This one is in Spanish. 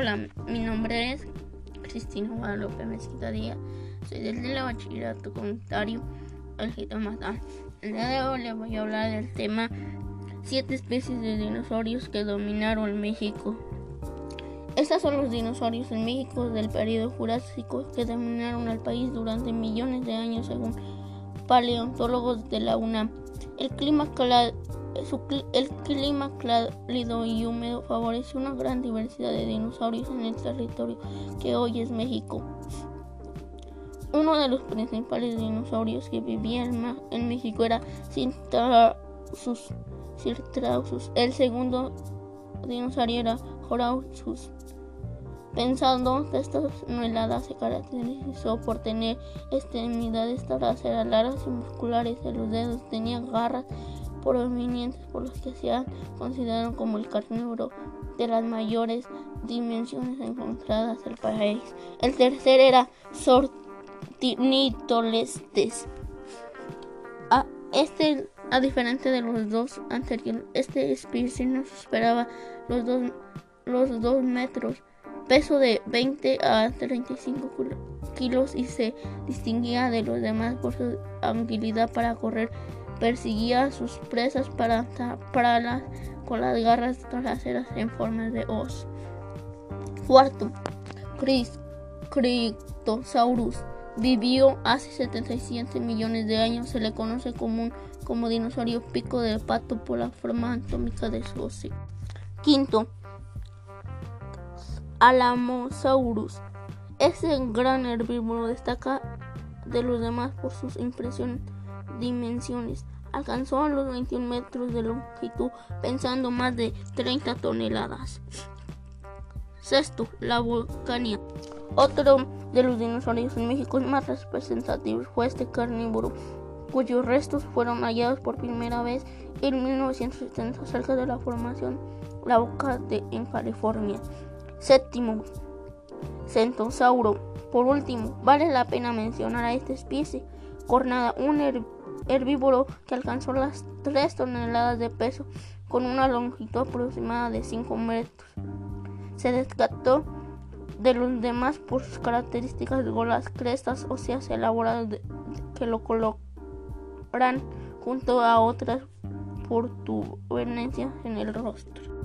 Hola, mi nombre es Cristina Guadalupe Mezquita Díaz. Soy del la bachillerato comunitario El Jitomata. El día de hoy les voy a hablar del tema siete especies de dinosaurios que dominaron México. Estas son los dinosaurios en México del periodo Jurásico que dominaron al país durante millones de años según paleontólogos de la UNAM. El clima el clima cálido y húmedo favorece una gran diversidad de dinosaurios en el territorio que hoy es México. Uno de los principales dinosaurios que vivían en México era Cintrausus. El segundo dinosaurio era Horausus. Pensando que esta helada se caracterizó por tener extremidades traseras largas y musculares en los dedos, tenía garras provenientes por los que se han considerado como el carnívoro de las mayores dimensiones encontradas del país. El tercer era Sornitolestes. A, este, a diferencia de los dos anteriores, este especie no superaba los dos, los dos metros, peso de 20 a 35 kilos y se distinguía de los demás por su habilidad para correr perseguía a sus presas para las con las garras traseras en forma de hoz. Cuarto, Cryptosaurus vivió hace 77 millones de años. Se le conoce como, como dinosaurio pico de pato por la forma anatómica de su hocico. Quinto, Alamosaurus. Este gran herbívoro destaca de los demás por sus impresiones dimensiones. Alcanzó a los 21 metros de longitud, pesando más de 30 toneladas. Sexto, la volcania. Otro de los dinosaurios en México más representativos fue este carnívoro, cuyos restos fueron hallados por primera vez en 1970 cerca de la formación La Boca de, en California. Séptimo, Centosauro. Por último, vale la pena mencionar a esta especie cornada, un herbívoro que alcanzó las 3 toneladas de peso con una longitud aproximada de 5 metros. Se descartó de los demás por sus características las crestas óseas elaboradas que lo colocan junto a otras protuberancias en el rostro.